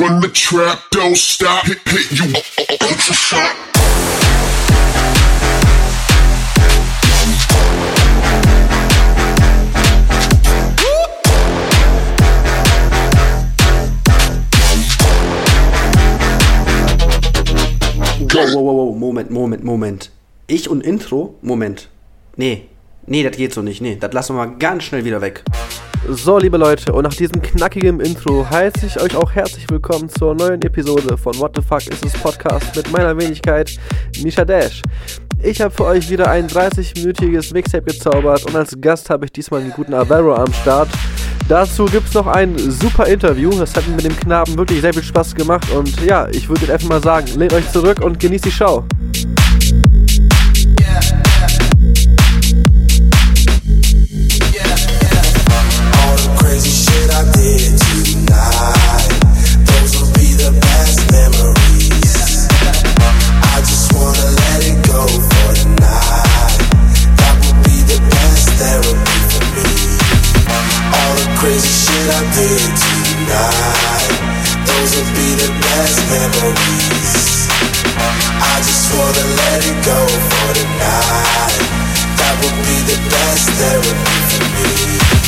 Run the trap, don't stop, hit, hit you ultra shot. Wow, wow, wow, Moment, Moment, Moment. Ich und Intro? Moment. Nee, nee, das geht so nicht. Nee, das lassen wir mal ganz schnell wieder weg. So, liebe Leute, und nach diesem knackigen Intro heiße ich euch auch herzlich willkommen zur neuen Episode von What the Fuck is this Podcast mit meiner Wenigkeit Misha Dash. Ich habe für euch wieder ein 30-minütiges Mixtape gezaubert und als Gast habe ich diesmal den guten Avero am Start. Dazu gibt es noch ein super Interview. Das hat mir mit dem Knaben wirklich sehr viel Spaß gemacht und ja, ich würde jetzt einfach mal sagen, lehnt euch zurück und genießt die Show. I did tonight. Those will be the best memories. I just wanna let it go for tonight. That would be the best therapy for me.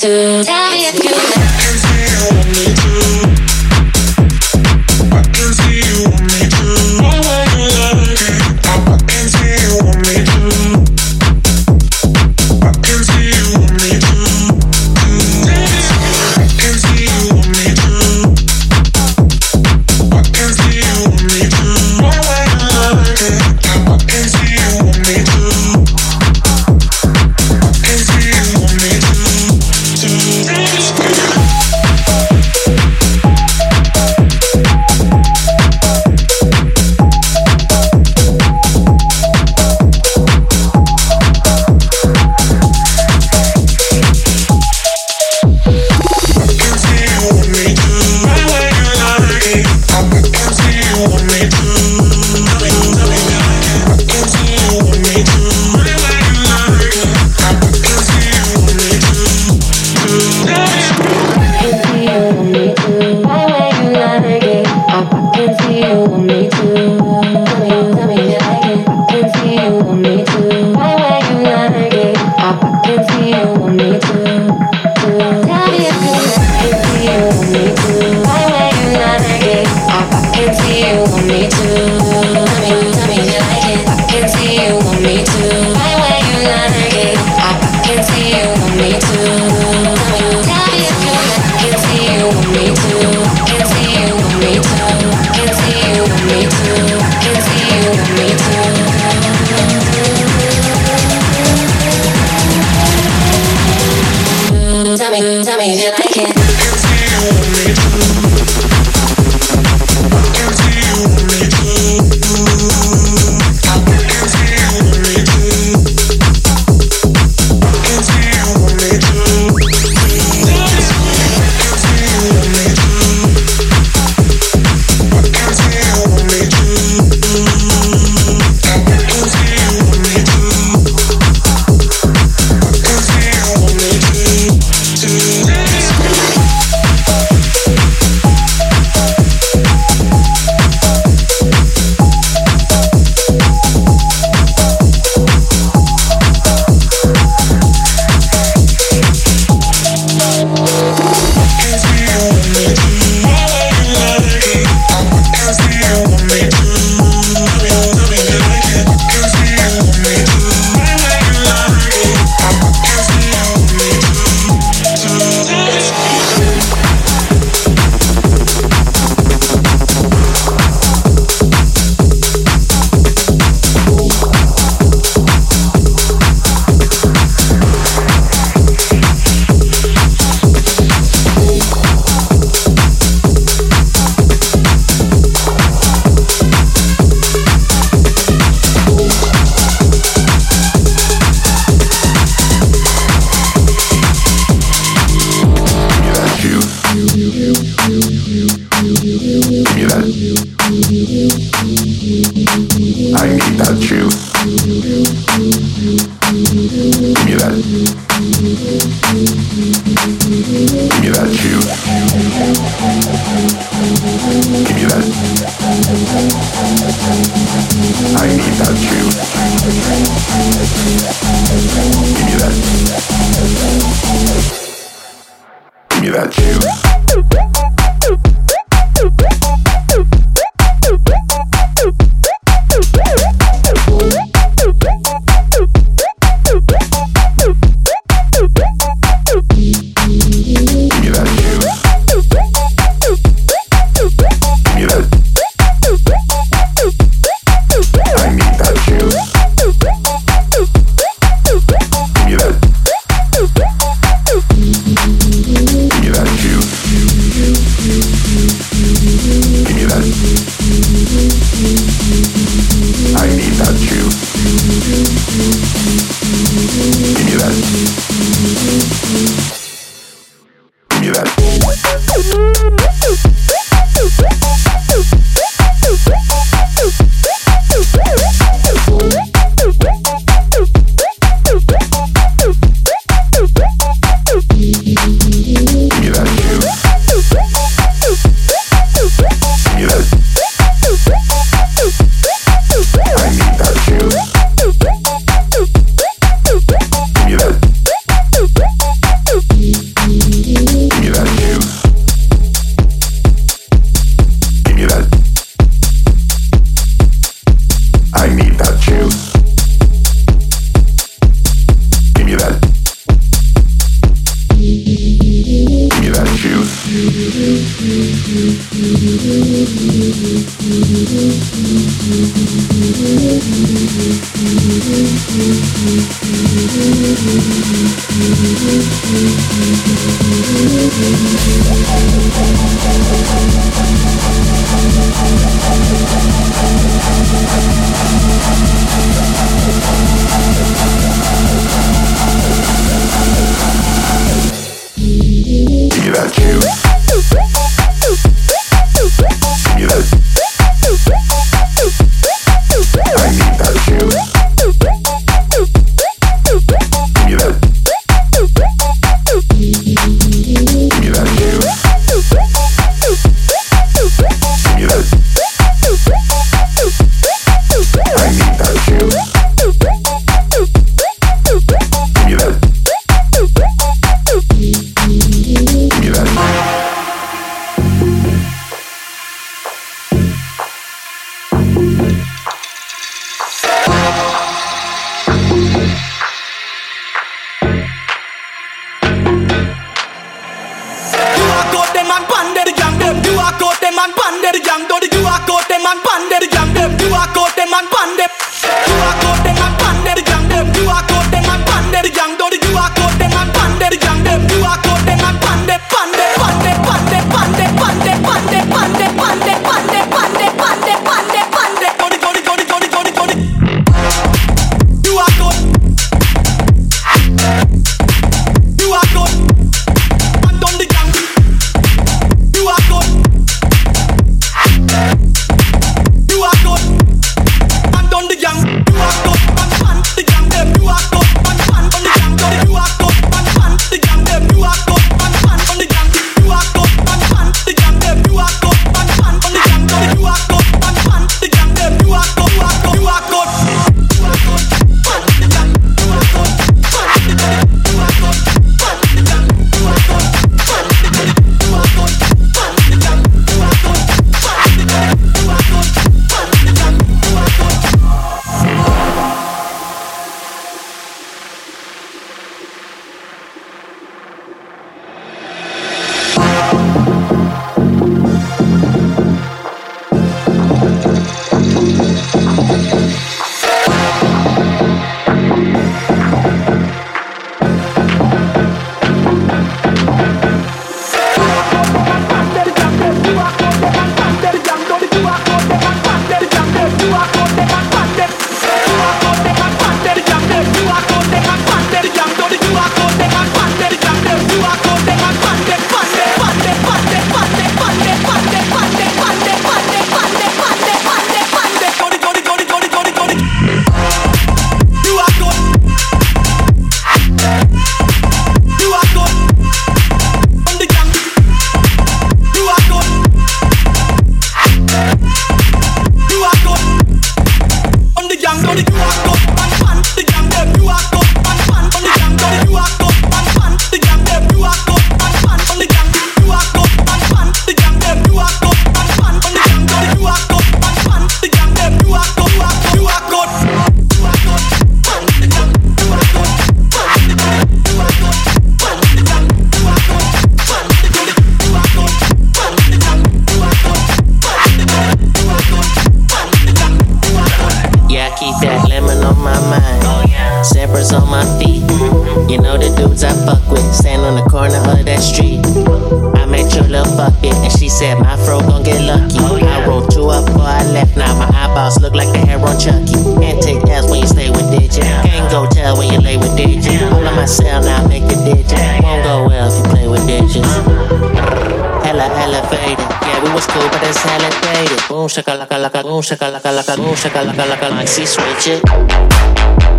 to. Tell me if you want me too. Rosa, cala, cala, cala, rosa, cala, cala, cala, and see switch it.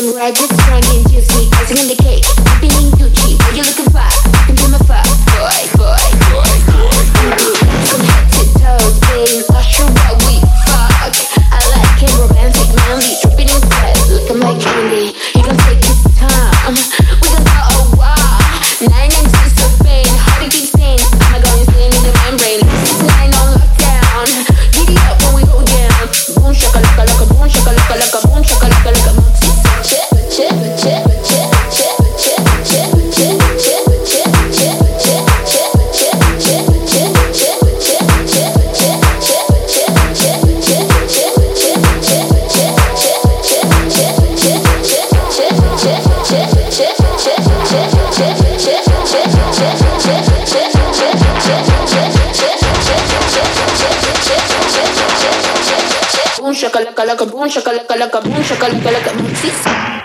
them right with strong and juicy Icing in the cake, feeling Gucci Are you looking? You my boy, boy, boy, boy, boy. From head to toe, shakalaka boom, shakalaka laka boom, shakalaka laka boom.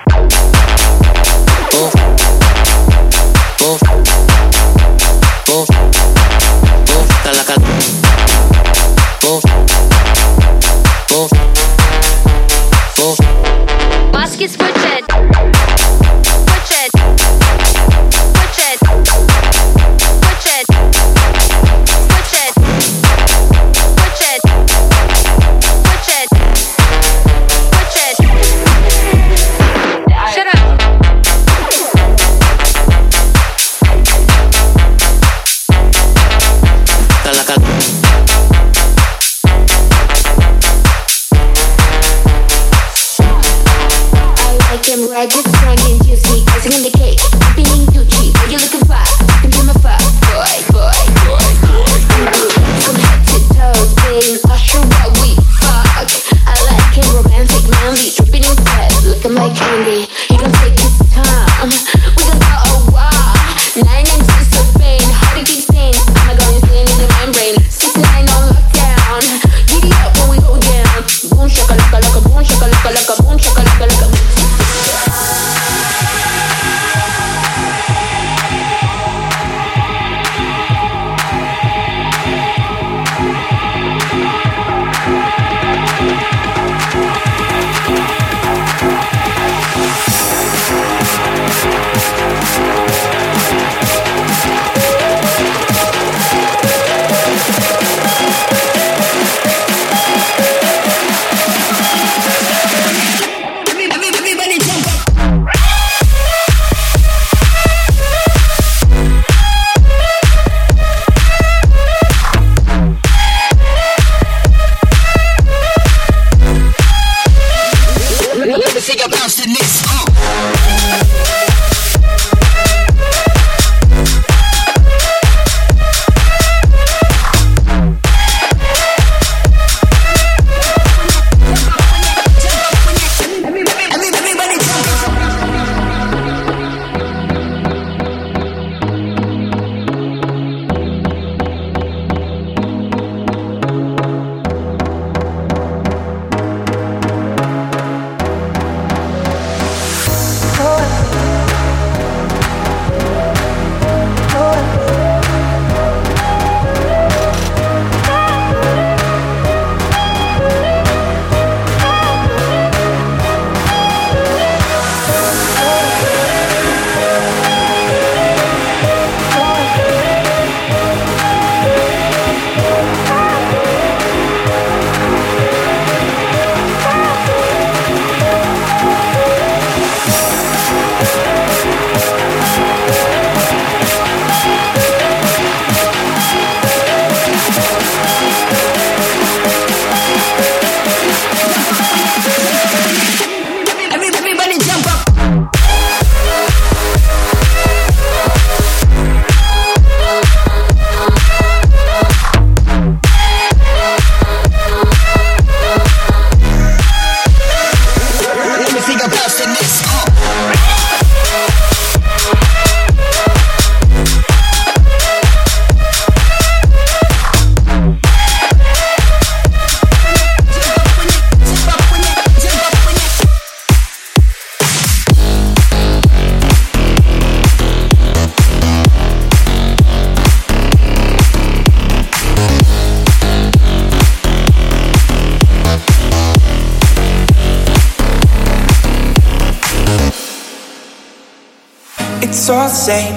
all the same.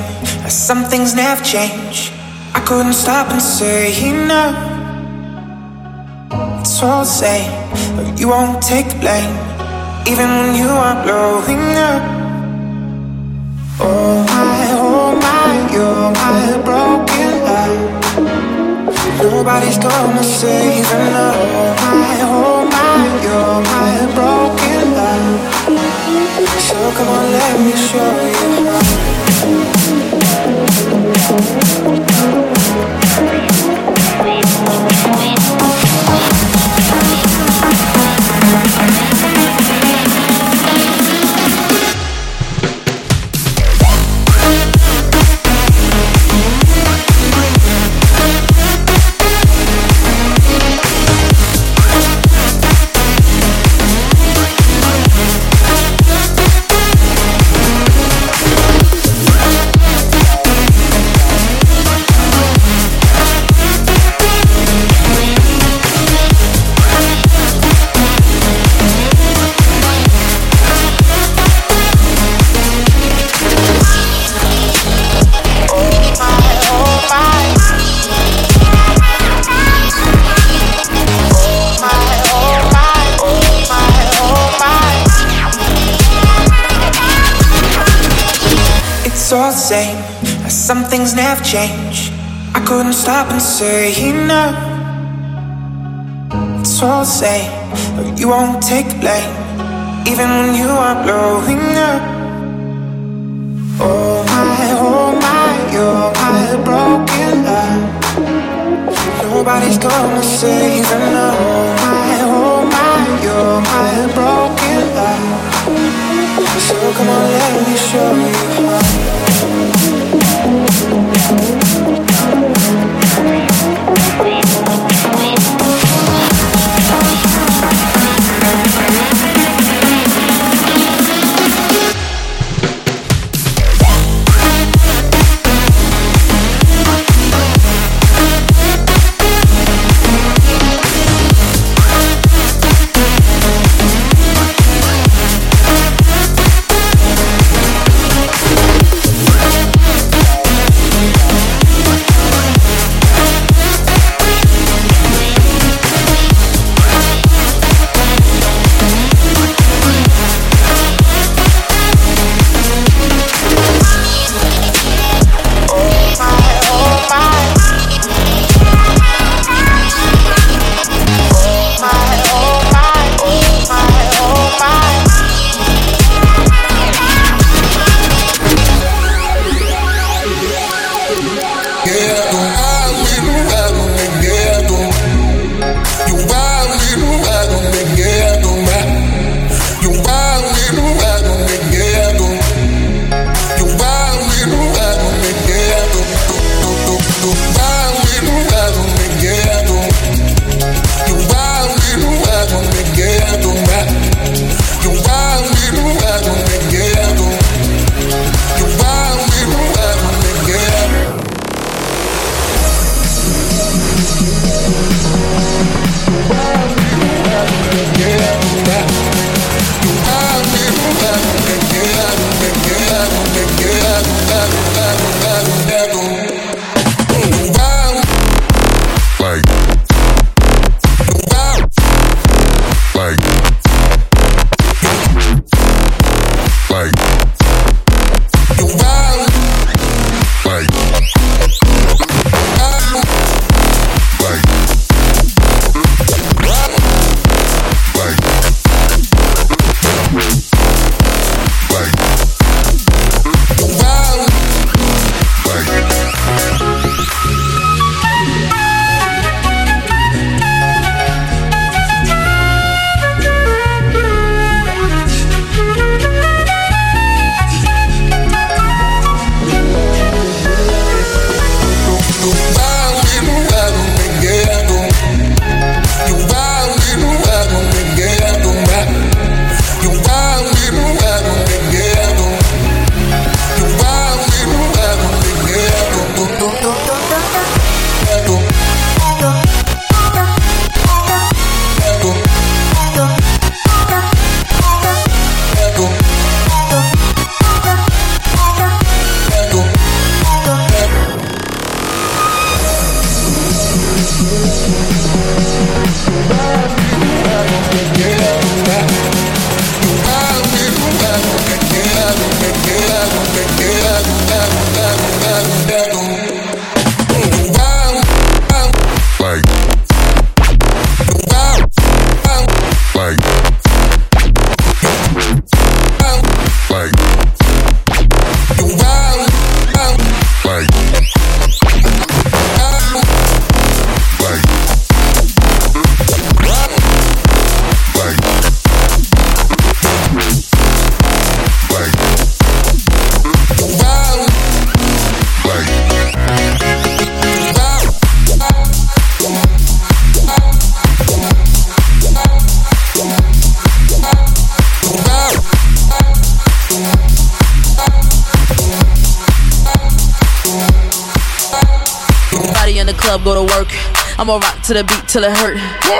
Some things never change. I couldn't stop and say enough. It's all the same, but you won't take the blame, even when you are blowing up. Oh my, oh my, you're my broken heart. Nobody's gonna save enough. Oh my, oh my, you're my broken heart. So come on, let me show you oh you. the same. Some things never change. I couldn't stop and say enough. It's all the same. But you won't take the blame, even when you are blowing up. Oh my, oh my, you're my broken love. Nobody's gonna save and. Oh my, oh my, you're my broken love. So come on, let me show you how. To the beat till it hurt.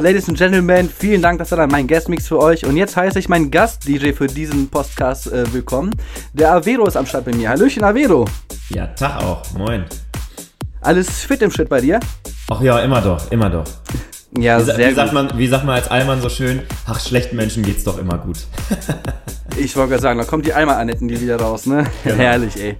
Ladies and Gentlemen, vielen Dank, das war dann mein Guestmix für euch. Und jetzt heiße ich meinen Gast-DJ für diesen Podcast äh, willkommen. Der Avero ist am Start bei mir. Hallöchen, Avero. Ja, Tag auch. Moin. Alles fit im Schritt bei dir? Ach ja, immer doch, immer doch. Ja, Wie, sehr wie, sagt gut. man, wie sagt man als Allmann so schön? Ach, schlechten Menschen geht's doch immer gut. Ich wollte gerade sagen, da kommt die Eimer-Annetten die wieder raus, ne? Genau. Herrlich, ey.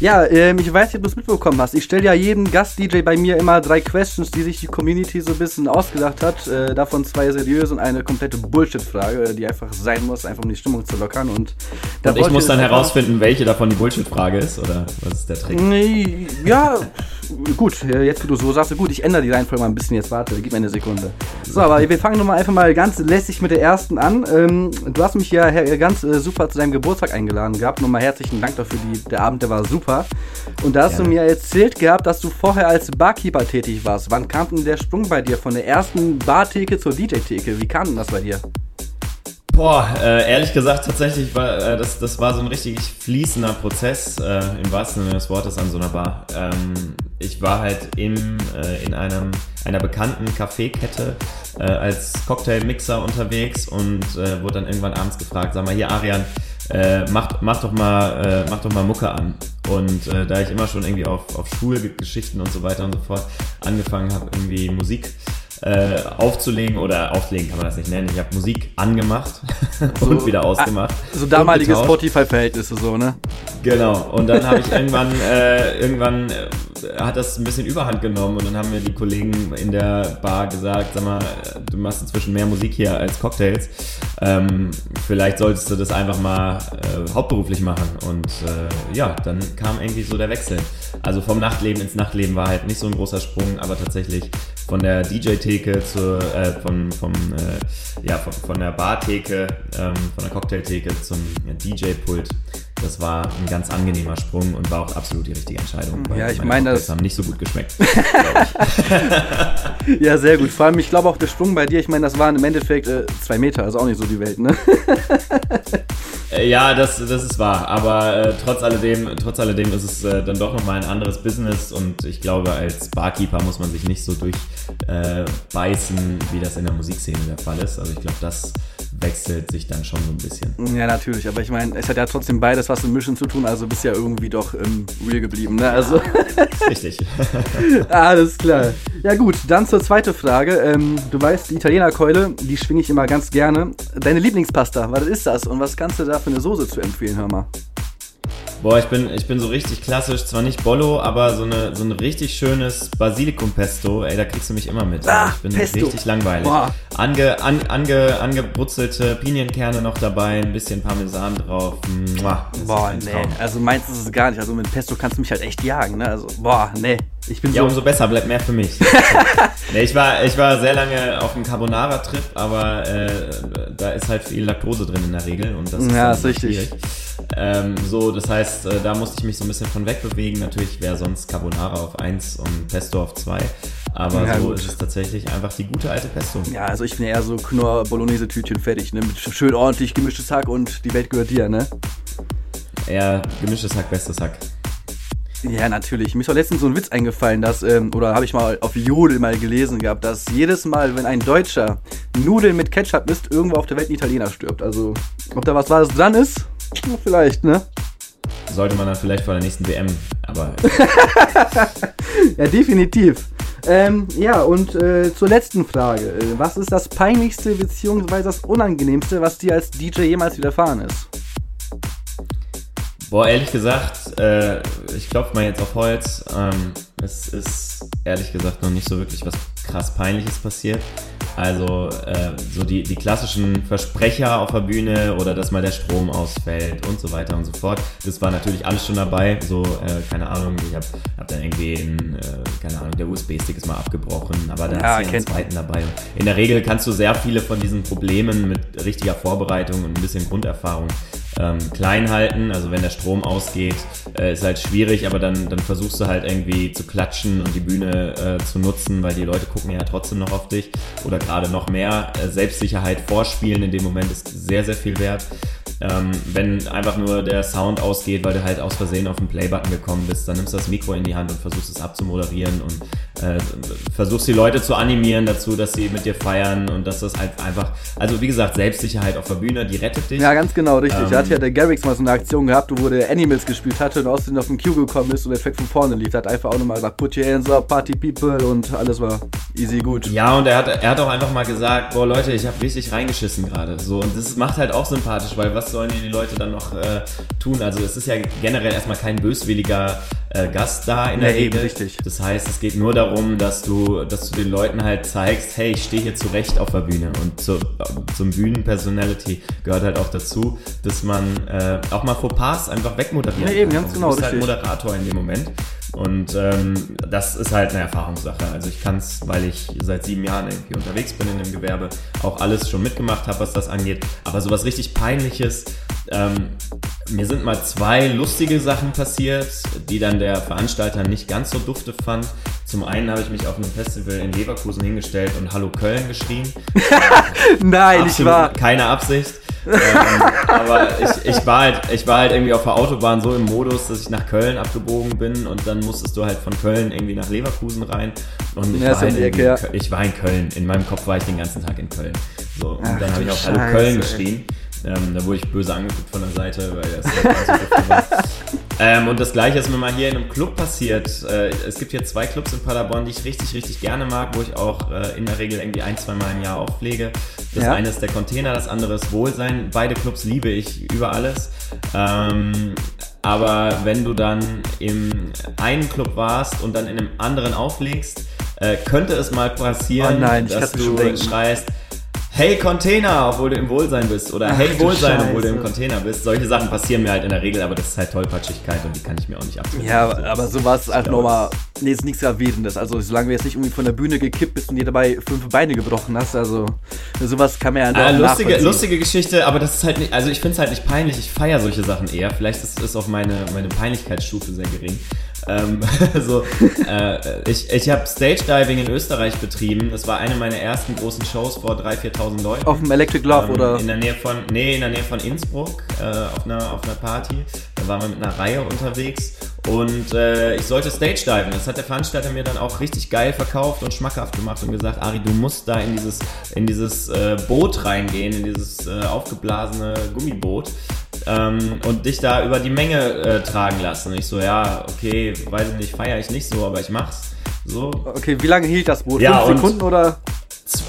Ja, ähm, ich weiß nicht, ob du es mitbekommen hast. Ich stelle ja jedem Gast-DJ bei mir immer drei Questions, die sich die Community so ein bisschen ausgedacht hat. Äh, davon zwei seriöse und eine komplette Bullshit-Frage, die einfach sein muss, einfach um die Stimmung zu lockern. Und, Und ich muss dann herausfinden, welche davon die Bullshit-Frage ist, oder was ist der Trick? Nee, ja, gut, äh, jetzt wo du so sagst, gut, ich ändere die Reihenfolge mal ein bisschen jetzt, warte, gib mir eine Sekunde. So, aber wir fangen nun mal einfach mal ganz lässig mit der ersten an. Ähm, du hast mich ja ganz äh, super zu deinem Geburtstag eingeladen gehabt. Nochmal herzlichen Dank dafür, die, der Abend, der war super. Und da hast du Gerne. mir erzählt gehabt, dass du vorher als Barkeeper tätig warst. Wann kam denn der Sprung bei dir von der ersten Bartheke zur DJ-Theke? Wie kam denn das bei dir? Boah, äh, ehrlich gesagt, tatsächlich war äh, das, das war so ein richtig fließender Prozess, äh, im wahrsten Sinne des Wortes an so einer Bar. Ähm, ich war halt im, äh, in einem, einer bekannten Kaffeekette äh, als Cocktailmixer unterwegs und äh, wurde dann irgendwann abends gefragt, sag mal hier Arian, äh, mach, mach, doch mal, äh, mach doch mal Mucke an. Und äh, da ich immer schon irgendwie auf, auf Schulgeschichten und so weiter und so fort angefangen habe, irgendwie Musik äh, aufzulegen oder auflegen kann man das nicht nennen. Ich habe Musik angemacht und wieder ausgemacht. So damalige. Spotify-Verhältnisse so, ne? Genau. Und dann habe ich irgendwann, äh, irgendwann äh, hat das ein bisschen Überhand genommen und dann haben mir die Kollegen in der Bar gesagt, sag mal, du machst inzwischen mehr Musik hier als Cocktails. Ähm, vielleicht solltest du das einfach mal äh, hauptberuflich machen. Und äh, ja, dann kam irgendwie so der Wechsel. Also vom Nachtleben ins Nachtleben war halt nicht so ein großer Sprung, aber tatsächlich von der DJ-Theke zur, äh, von, vom, äh, ja, von, von der Bartheke, ähm, von der Cocktailtheke zum DJ-Pult. Das war ein ganz angenehmer Sprung und war auch absolut die richtige Entscheidung. weil Ja, ich meine das- haben nicht so gut geschmeckt. Ja, sehr gut. Vor allem, ich glaube auch der Sprung bei dir, ich meine, das waren im Endeffekt äh, zwei Meter, also auch nicht so die Welt, ne? Äh, Ja, das, das ist wahr. Aber äh, trotz alledem, trotz alledem ist es äh, dann doch nochmal ein anderes Business und ich glaube, als Barkeeper muss man sich nicht so durchbeißen, äh, wie das in der Musikszene der Fall ist. Also ich glaube, das wechselt sich dann schon so ein bisschen. Ja, natürlich, aber ich meine, es hat ja trotzdem beides was mit Mischen zu tun, also bist ja irgendwie doch ähm, real geblieben, ne? Also, Richtig. alles klar. Ja gut, dann zur zweiten Frage. Ähm, du weißt, die Italienerkeule, die schwinge ich immer ganz gerne. Deine Lieblingspasta, was ist das und was kannst du da für eine Soße zu empfehlen, hör mal? Boah, ich bin, ich bin so richtig klassisch, zwar nicht Bollo, aber so, eine, so ein richtig schönes Basilikum-Pesto, ey, da kriegst du mich immer mit. Ah, ich bin Pesto. richtig langweilig. Boah. Ange, an, ange, angebrutzelte Pinienkerne noch dabei, ein bisschen Parmesan drauf. Mua, Boah, nee. Also meins ist es gar nicht. Also mit Pesto kannst du mich halt echt jagen, ne? Also, boah, nee. Ich bin Ja, so. umso besser, bleibt mehr für mich. nee, ich, war, ich war sehr lange auf einem Carbonara-Trip, aber äh, da ist halt viel Laktose drin in der Regel und das ist, Ja, ist richtig. schwierig. Ähm, so, das heißt, äh, da musste ich mich so ein bisschen von wegbewegen. Natürlich wäre sonst Carbonara auf 1 und Pesto auf 2. Aber Ja, so gut. ist es tatsächlich einfach die gute alte Pesto. Ja, also ich bin eher so Knorr Bolognese Tütchen fertig, ne? Mit schön ordentlich gemischtes Hack und die Welt gehört dir, ne? Eher gemischtes Hack, bestes Hack. Ja, natürlich. Mir ist auch letztens so ein Witz eingefallen, dass, ähm, oder habe ich mal auf Jodel mal gelesen gehabt, dass jedes Mal, wenn ein Deutscher Nudeln mit Ketchup isst, irgendwo auf der Welt ein Italiener stirbt. Also, ob da was Wahres dran ist? Vielleicht, ne? Sollte man dann vielleicht vor der nächsten WM, aber Ja, definitiv. Ähm, ja, und äh, zur letzten Frage. Äh, Was ist das peinlichste bzw. das unangenehmste, was dir als DJ jemals widerfahren ist? Boah, ehrlich gesagt, äh, ich klopfe mal jetzt auf Holz. Ähm, es ist ehrlich gesagt noch nicht so wirklich was krass Peinliches passiert. Also äh, so die, die klassischen Versprecher auf der Bühne oder dass mal der Strom ausfällt und so weiter und so fort. Das war natürlich alles schon dabei. So, äh, keine Ahnung, ich habe hab dann irgendwie, in, äh, keine Ahnung, der USB-Stick ist mal abgebrochen, aber da Ja, ist ja einen man. zweiten dabei. In der Regel kannst du sehr viele von diesen Problemen mit richtiger Vorbereitung und ein bisschen Grunderfahrung ähm, klein halten. Also wenn der Strom ausgeht, äh, ist halt schwierig, aber dann, dann versuchst du halt irgendwie zu klatschen und die Bühne äh, zu nutzen, weil die Leute gucken ja trotzdem noch auf dich oder gerade noch mehr. Äh, Selbstsicherheit vorspielen in dem Moment ist sehr, sehr viel wert. Ähm, wenn einfach nur der Sound ausgeht, weil du halt aus Versehen auf den Play-Button gekommen bist, dann nimmst du das Mikro in die Hand und versuchst es abzumoderieren und äh, versuchst die Leute zu animieren dazu, dass sie mit dir feiern und dass das halt einfach, also wie gesagt, Selbstsicherheit auf der Bühne, die rettet dich. Ja, ganz genau, richtig. Ähm, da hat ja der Garrix mal so eine Aktion gehabt, wo der Animals gespielt hatte und außerdem auf den Cue gekommen ist und der Track von vorne lief. Hat einfach auch nochmal gesagt, put your hands up, party people und alles war easy gut. Ja, und er hat, er hat auch einfach mal gesagt, boah Leute, ich habe richtig reingeschissen gerade. So, und das macht halt auch sympathisch, weil was sollen die Leute dann noch äh, tun? Also es ist ja generell erstmal kein böswilliger äh, Gast da in der Ja, eben, Regel. richtig. Das heißt, es geht nur darum, dass du, dass du den Leuten halt zeigst, hey, ich stehe hier zurecht auf der Bühne. Und zu, zum Bühnen-Personality gehört halt auch dazu, dass man äh, auch mal Fauxpas einfach wegmoderiert. Ja, eben, ganz genau, Du bist halt richtig. Moderator in dem Moment. Und ähm, das ist halt eine Erfahrungssache. Also ich kann es, weil ich seit sieben Jahren irgendwie unterwegs bin in dem Gewerbe, auch alles schon mitgemacht habe, was das angeht. Aber sowas richtig Peinliches, ähm, mir sind mal zwei lustige Sachen passiert, die dann der Veranstalter nicht ganz so dufte fand. Zum einen habe ich mich auf einem Festival in Leverkusen hingestellt und Hallo Köln geschrien. Nein, ich Absolut war. keine Absicht. ähm, aber ich, ich, war halt, ich war halt irgendwie auf der Autobahn so im Modus, dass ich nach Köln abgebogen bin und dann musstest du halt von Köln irgendwie nach Leverkusen rein. Und ich, Ja, war, halt irgendwie Ecke, in Köln. ich war in Köln. In meinem Kopf war ich den ganzen Tag in Köln. So, und Ach dann habe ich auch Scheiße, Köln geschrien. Ähm, da wurde ich böse angeguckt von der Seite, weil das so war. Ähm, und das gleiche ist mir mal hier in einem Club passiert. Äh, es gibt hier zwei Clubs in Paderborn, die ich richtig, richtig gerne mag, wo ich auch äh, in der Regel irgendwie ein, zwei Mal im Jahr auflege. Das Ja. eine ist der Container, das andere ist Wohlsein. Beide Clubs liebe ich über alles. Ähm, aber wenn du dann im einen Club warst und dann in einem anderen auflegst, äh, könnte es mal passieren, Oh nein, dass du schreist, Hey Container, obwohl du im Wohlsein bist. Oder Ach Hey Wohlsein, obwohl du im Container bist. Solche Sachen passieren mir halt in der Regel, aber das ist halt Tollpatschigkeit und die kann ich mir auch nicht abgeben. Ja, aber sowas ist einfach glaube, nochmal. Nee, ist nichts Gravierendes. Also, solange du jetzt nicht irgendwie von der Bühne gekippt bist und dir dabei fünf Beine gebrochen hast, also sowas kann man ja Ah, lustige, lustige Geschichte, aber das ist halt nicht, also ich finde es halt nicht peinlich, ich feiere solche Sachen eher. Vielleicht ist, ist auch meine, meine Peinlichkeitsstufe sehr gering. Ähm, so, äh, ich ich habe Stage Diving in Österreich betrieben. Das war eine meiner ersten großen Shows vor 3.000, 4.000 Leuten. Auf dem Electric Love Ähm, oder. In der Nähe von, nee, in der Nähe von Innsbruck, äh, auf, einer, auf einer Party. Waren wir mit einer Reihe unterwegs und äh, ich sollte Stage diven. Das hat der Veranstalter mir dann auch richtig geil verkauft und schmackhaft gemacht und gesagt, Ari, du musst da in dieses, in dieses äh, Boot reingehen, in dieses äh, aufgeblasene Gummiboot. Ähm, und dich da über die Menge äh, tragen lassen. Ich so, ja, okay, weiß ich nicht, feiere ich nicht so, aber ich mach's. So, Okay, wie lange hielt das Boot? Ja, Fünf und- Sekunden oder?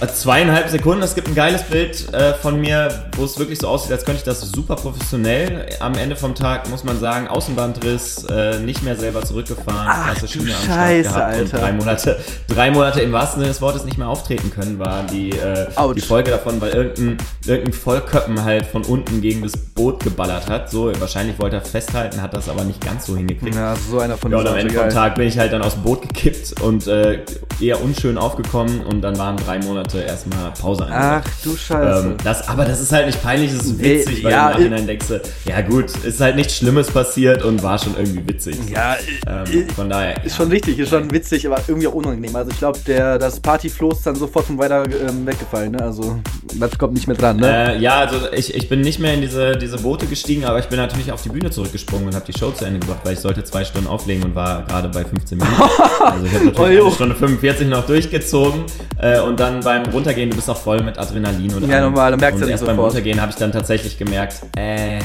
Äh, Zweieinhalb Sekunden. Es gibt ein geiles Bild äh, von mir, wo es wirklich so aussieht, als könnte ich das super professionell. Am Ende vom Tag muss man sagen, Außenbandriss, äh, nicht mehr selber zurückgefahren, Ach, krasse du Schiene am Scheiße, Start gehabt und Alter. drei Monate, drei Monate im wahrsten Sinne des Wortes nicht mehr auftreten können, war die, äh, die Folge davon, weil irgendein, irgendein Vollköppen halt von unten gegen das Boot geballert hat. So, wahrscheinlich wollte er festhalten, hat das aber nicht ganz so hingekriegt. Ja, so einer von Ja, und am Ende vom geil. Tag bin ich halt dann aus dem Boot gekippt und äh, eher unschön aufgekommen und dann waren drei Monate erstmal Pause Ach angesagt. du Scheiße. Ähm, das, aber das ist halt nicht peinlich, es ist witzig, weil ja, du im Nachhinein denkst, ja gut, ist halt nichts Schlimmes passiert und war schon irgendwie witzig. ja, Ähm, von daher. ist schon richtig, ist schon witzig, aber irgendwie auch unangenehm. Also ich glaube, das Partyfloh ist dann sofort vom Weiter ähm, weggefallen, ne? Also das kommt nicht mehr dran, ne? Äh, ja, also ich, ich bin nicht mehr in diese, diese Boote gestiegen, aber ich bin natürlich auf die Bühne zurückgesprungen und habe die Show zu Ende gebracht, weil ich sollte zwei Stunden auflegen und war gerade bei 15 Minuten. Also ich habe Oh, natürlich jo. eine Stunde 45 noch durchgezogen äh, und dann beim Runtergehen, du bist auch voll mit Adrenalin und Ja, normal, dann merkst du nicht erst beim sofort. Runtergehen habe ich dann tatsächlich gemerkt, äh,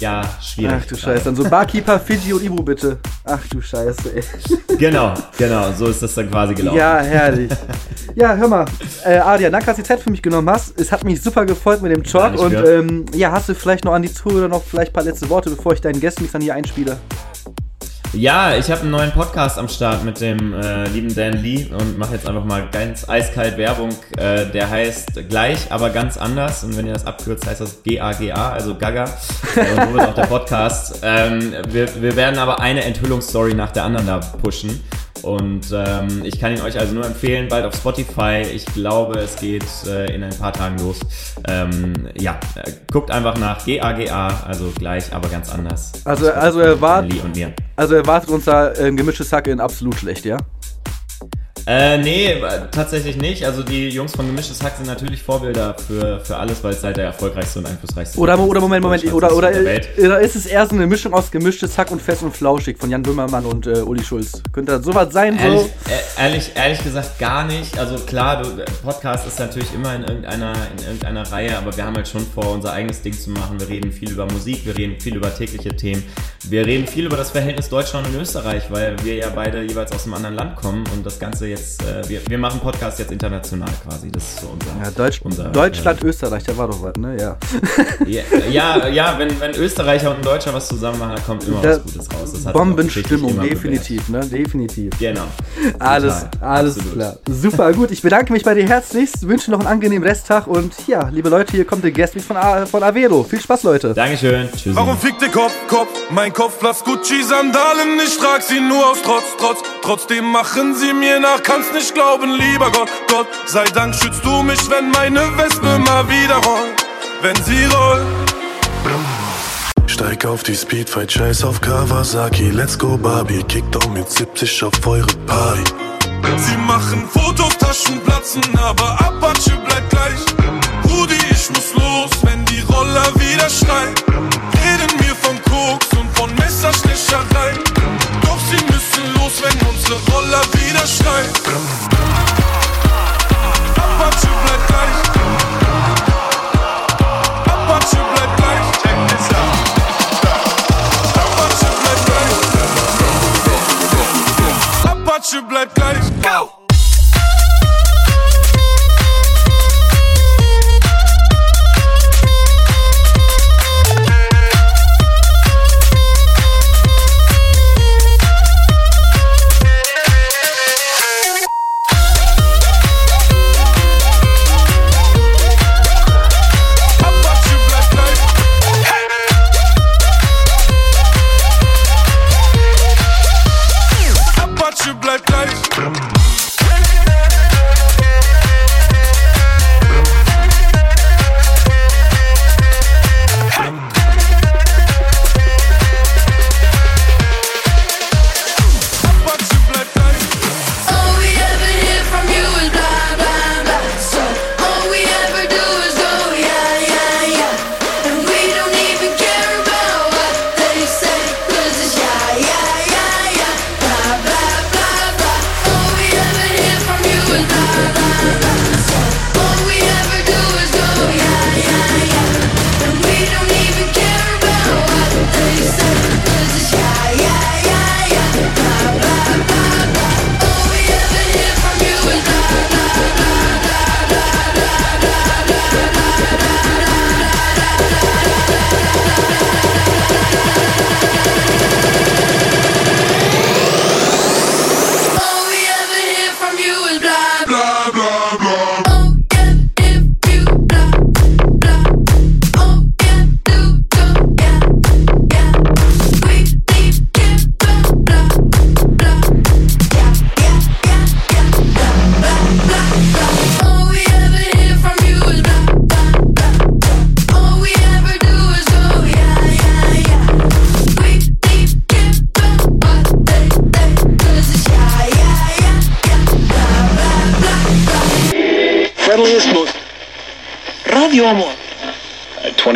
ja, schwierig. Ach du Scheiße, dann so Barkeeper, Fiji und Ibu bitte. Ach du Scheiße, ey. Genau, genau, so ist das dann quasi gelaufen. Ja, herrlich. Ja, hör mal, äh, Adrian, danke, dass du die Zeit für mich genommen hast. Es hat mich super gefreut mit dem Talk und ähm, ja, hast du vielleicht noch an die Zuhörer noch vielleicht ein paar letzte Worte, bevor ich deinen Gästmix dann hier einspiele? Ja, ich habe einen neuen Podcast am Start mit dem äh, lieben Dan Lee und mache jetzt einfach mal ganz eiskalt Werbung. Äh, der heißt gleich, aber ganz anders. Und wenn ihr das abkürzt, heißt das GAGA, also Gaga. Äh, und so wird auch der Podcast. Ähm, wir, wir werden aber eine Enthüllungsstory nach der anderen da pushen. Und ähm, ich kann ihn euch also nur empfehlen, bald auf Spotify. Ich glaube, es geht äh, in ein paar Tagen los. Ähm, ja, äh, guckt einfach nach GAGA, also gleich, aber ganz anders. Also- also er mir. Also erwartet uns da ähm, gemischtes Hack in absolut schlecht, ja? Äh, nee, tatsächlich nicht. Also die Jungs von Gemischtes Hack sind natürlich Vorbilder für, für alles, weil es halt der erfolgreichste und einflussreichste Oder, oder Moment, Moment, oder, oder, oder ist es eher so eine Mischung aus gemischtes Hack und fest und flauschig von Jan Böhmermann und äh, Uli Schulz? Könnte das sowas sein? Ehrlich, So? äh, ehrlich, ehrlich gesagt gar nicht. Also klar, du, Podcast ist natürlich immer in irgendeiner, in irgendeiner Reihe, aber wir haben halt schon vor, unser eigenes Ding zu machen. Wir reden viel über Musik, wir reden viel über tägliche Themen. Wir reden viel über das Verhältnis Deutschland und Österreich, weil wir ja beide jeweils aus einem anderen Land kommen und das Ganze jetzt, äh, wir, wir machen Podcast jetzt international quasi. Das ist so unser, Ja, Deutsch, unser Deutschland, Österreich, da war doch was, ne? Ja. Ja, ja, ja wenn, wenn Österreicher und ein Deutscher was zusammen machen, da kommt immer Da- was Gutes raus. Das hat Bombenstimmung, definitiv, ne? Definitiv. Genau. Alles, Total, alles absolut. klar. Super, gut. Ich bedanke mich bei dir herzlichst, wünsche noch einen angenehmen Resttag und ja, liebe Leute, hier kommt der Guest von, A- von Avero. Viel Spaß, Leute. Dankeschön. Tschüss. Warum fickt der Kopf, Kopf? Mein Kopf blass Gucci-Sandalen, ich trag sie nur aus Trotz, Trotz. Trotzdem machen sie mir nach, kannst nicht glauben, lieber Gott, Gott. Sei Dank schützt du mich, wenn meine Wespe mal wieder rollt. Wenn sie rollt. Steig auf die Speedfight, scheiß auf Kawasaki, let's go Barbie, Kickdown mit 70 auf eure Party. Sie machen Fotos, Taschen platzen, aber Apache bleibt gleich. Rudi, ich muss los, wenn die Roller wieder schreien. Reden mir von Koks und von Messerstecherei. Wieder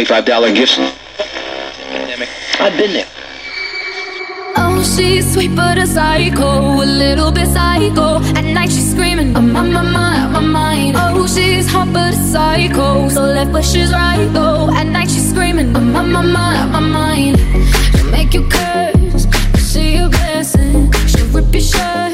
$25 gifts. I've been there. Oh, she's sweet but a psycho, a little bit psycho. At night she's screaming, I'm on my mind, my mind. Oh, she's hot but a psycho, so left but she's right though. At night she's screaming, I'm on my mind, on my mind. She'll make you curse, cause see you blessing. She'll rip your shirt.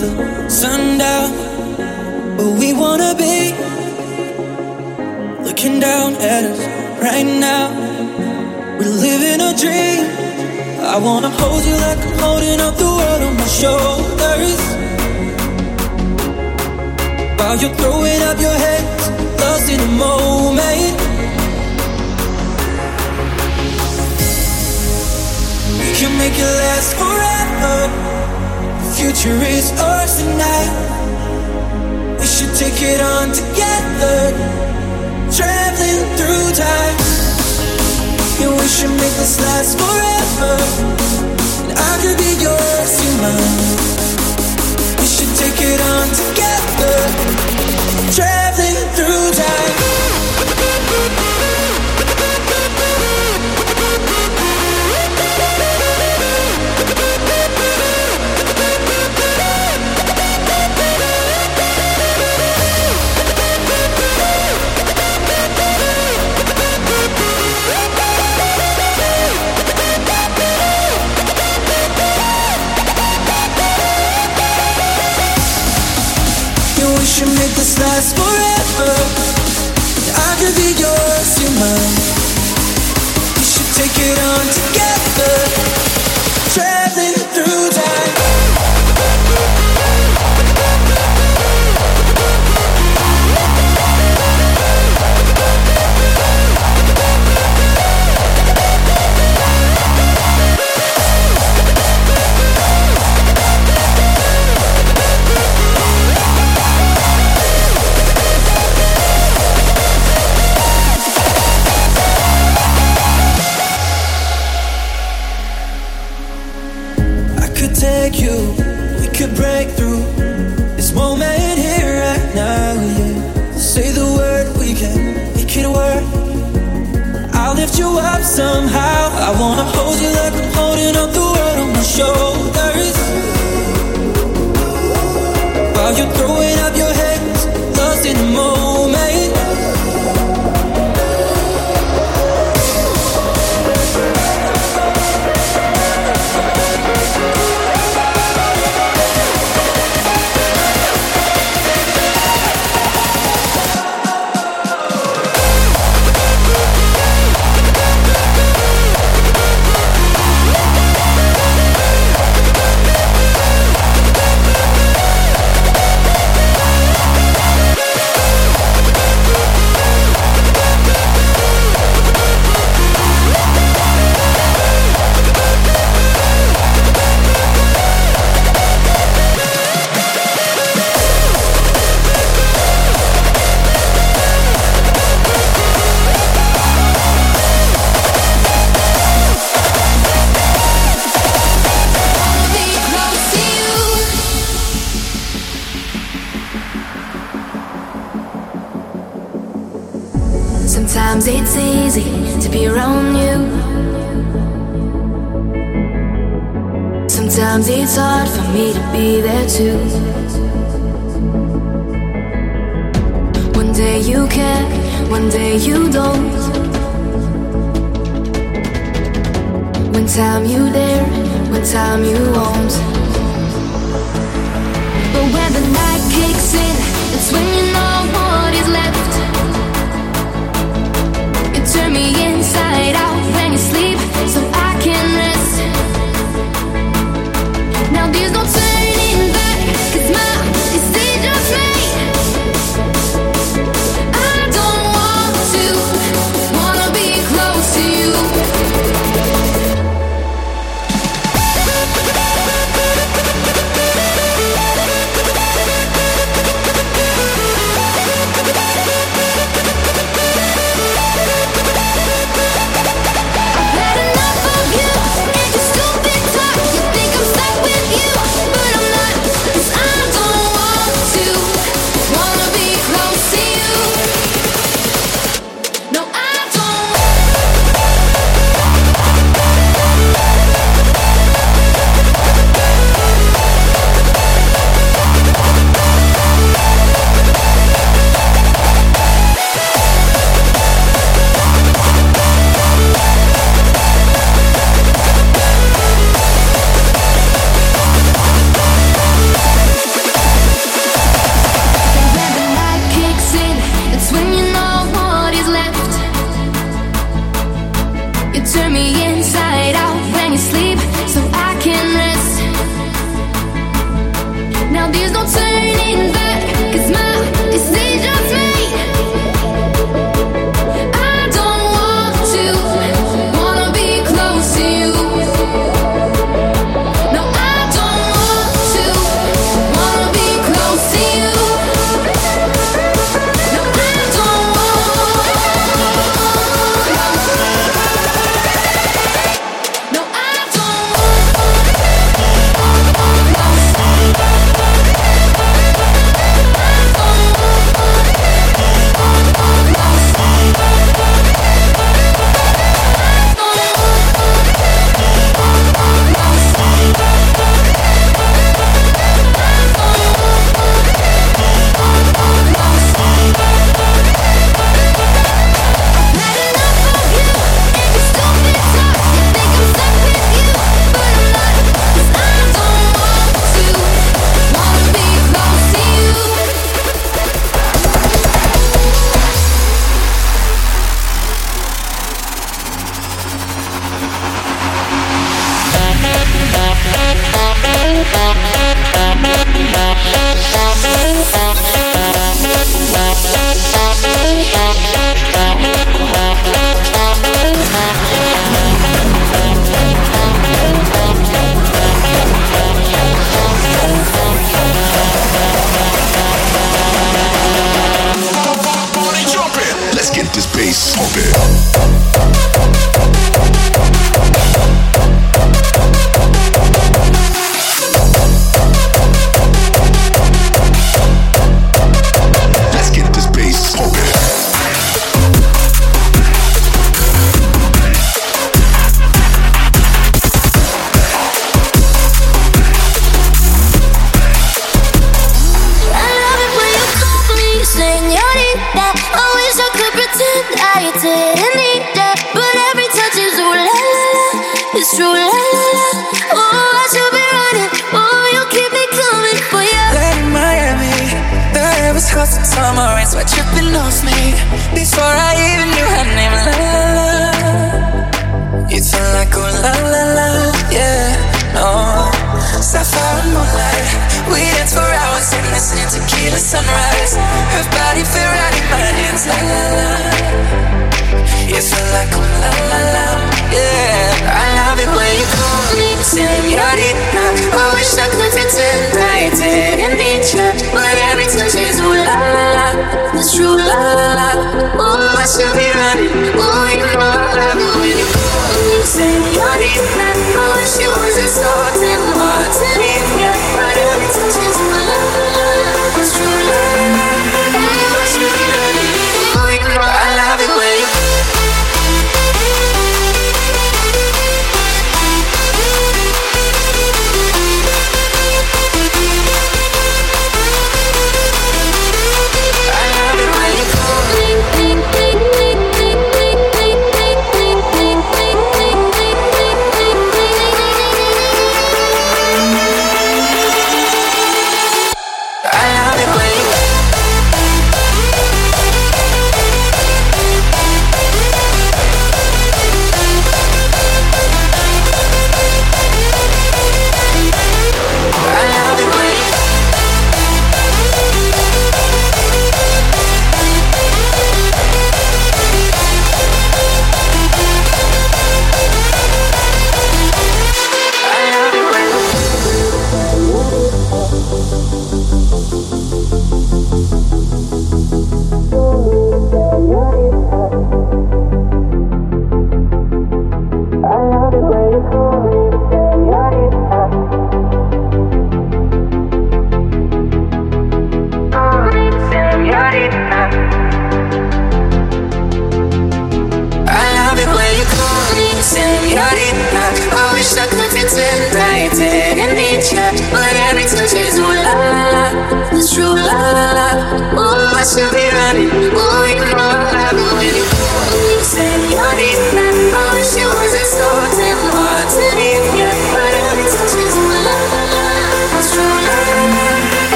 the sundown, but we wanna be looking down at us right now. We're living a dream. I wanna hold you like I'm holding up the world on my shoulders. While you're throwing up your hands, lost in the moment. We can make it last forever future is ours tonight. We should take it on together, traveling through time. And we should make this last forever. And I could be yours, you mine. We should take it on together, traveling through time. should make this last forever. I could be yours, you mine. We should take it on together, traveling through time.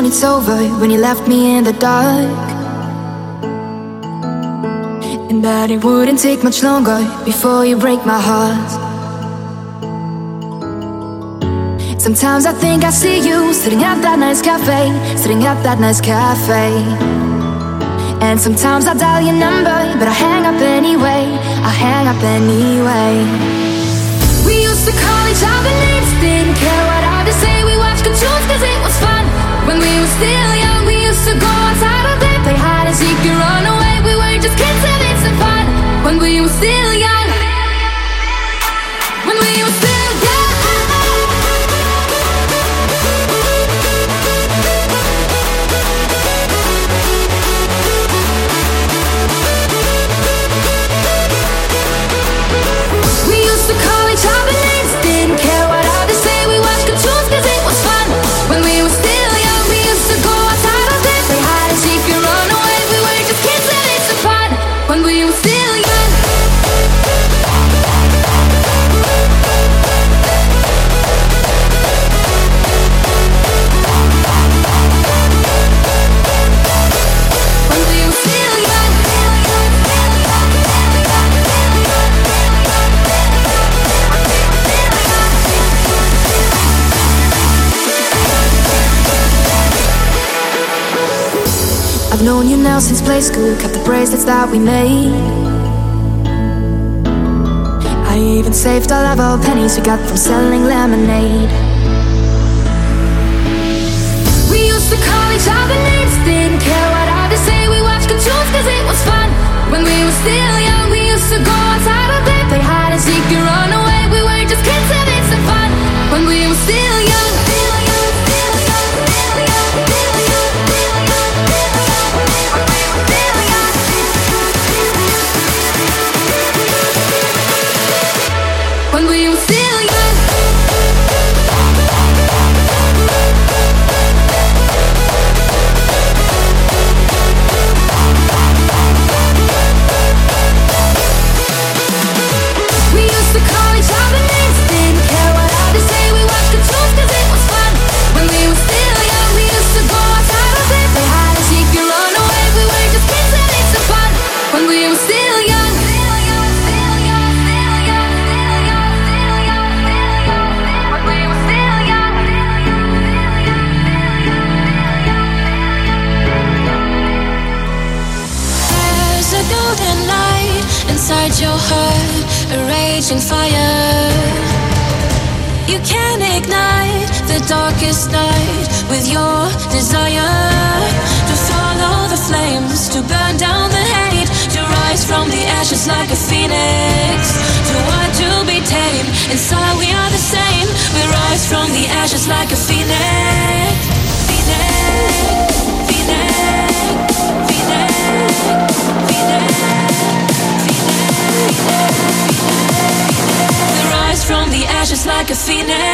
known it's over when you left me in the dark. And that it wouldn't take much longer before you break my heart. Sometimes I think I see you sitting at that nice cafe Sitting at that nice cafe. And sometimes I dial your number but I hang up anyway I hang up anyway. We used to call each other names, didn't care what others say We watched cartoons cause it was fun. When we were still young play school, kept the bracelets that we made. I even saved all of our pennies we got from selling lemonade. We used to call each other names, didn't care what others say. We watched cartoons cause it was fun. When we were still young, we used to go outside darkest night with your desire to follow the flames, to burn down the hate, to rise from the ashes like a phoenix. To want to be tamed, inside we are the same. We rise from the ashes like a phoenix. Phoenix, phoenix, We rise from the ashes like a phoenix.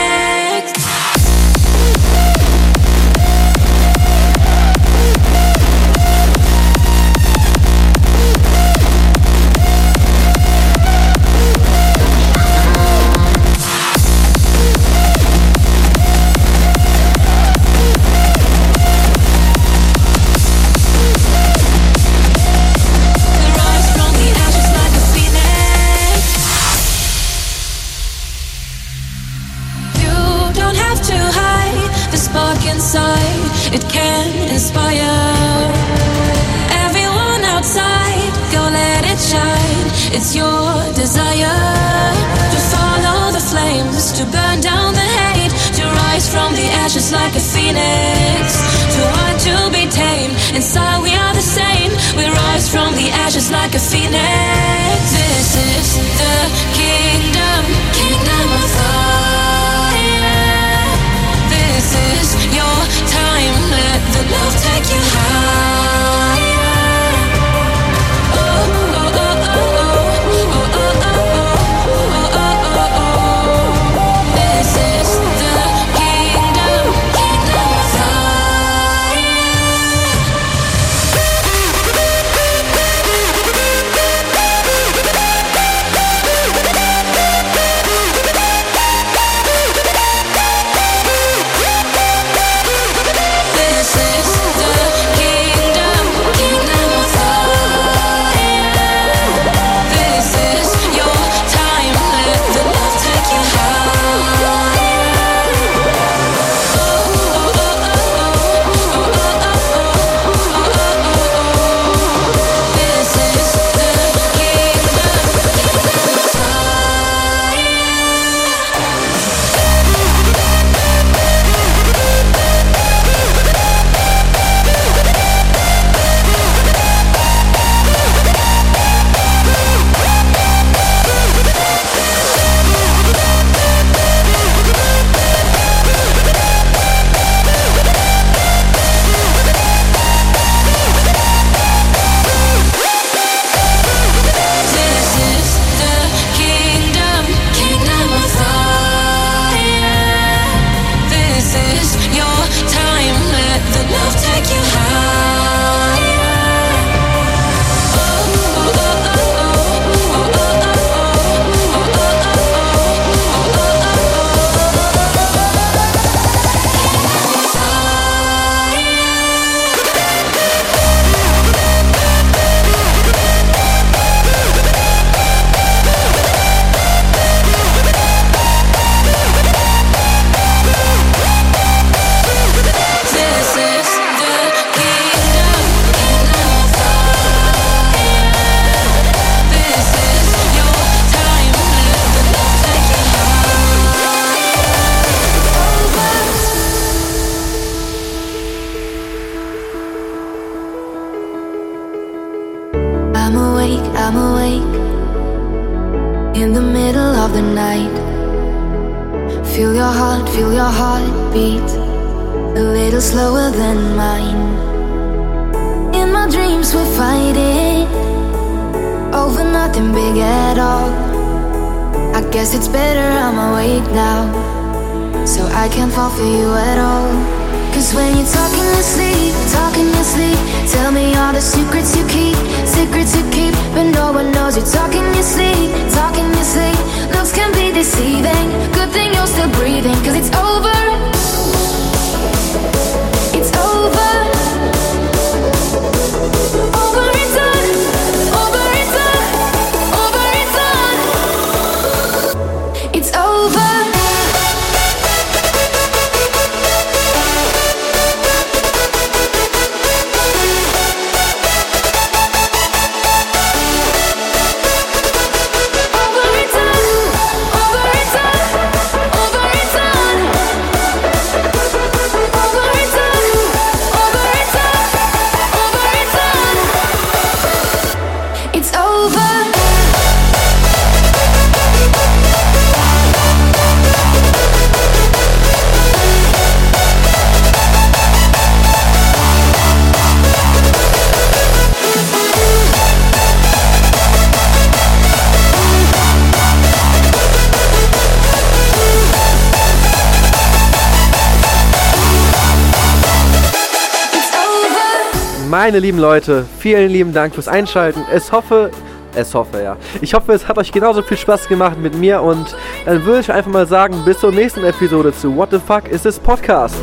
breathing, cause it's over. Meine lieben Leute, vielen lieben Dank fürs Einschalten. Es hoffe, es hoffe ja. Ich hoffe, es hat euch genauso viel Spaß gemacht mit mir und dann würde ich einfach mal sagen, bis zur nächsten Episode zu What the fuck is this Podcast?